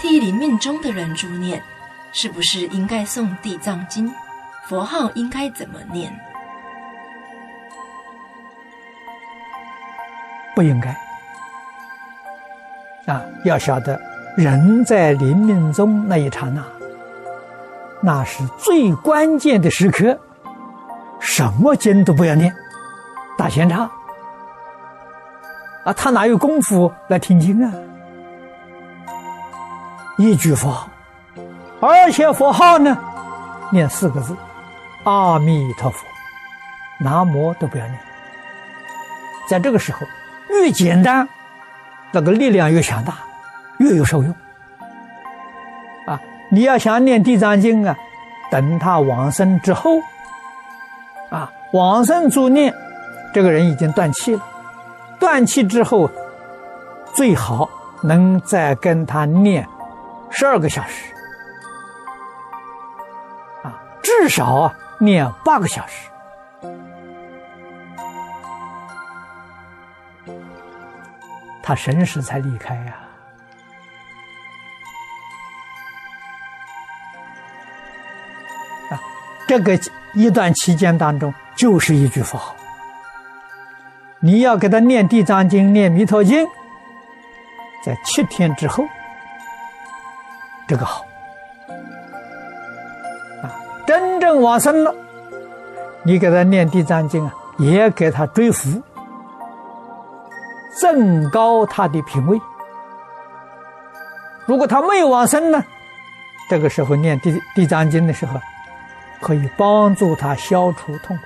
替临命终的人助念，是不是应该诵《地藏经》？佛号应该怎么念？不应该。啊，要晓得，人在临命终那一刹那，那是最关键的时刻，什么经都不要念，打闲岔。啊，他哪有功夫来听经啊？一句佛号，而且佛号呢，念四个字：阿弥陀佛。南无都不要念。在这个时候，越简单，那个力量越强大，越有受用。啊，你要想念地藏经啊，等他往生之后，啊，往生助念，这个人已经断气了。断气之后，最好能再跟他念十二个小时，啊，至少啊念八个小时，他神识才离开呀。啊，这个一段期间当中，就是一句佛号。你要给他念《地藏经》、念《弥陀经》，在七天之后，这个好啊，真正往生了，你给他念《地藏经》啊，也给他追福，增高他的品位。如果他没有往生呢，这个时候念地《地地藏经》的时候，可以帮助他消除痛苦。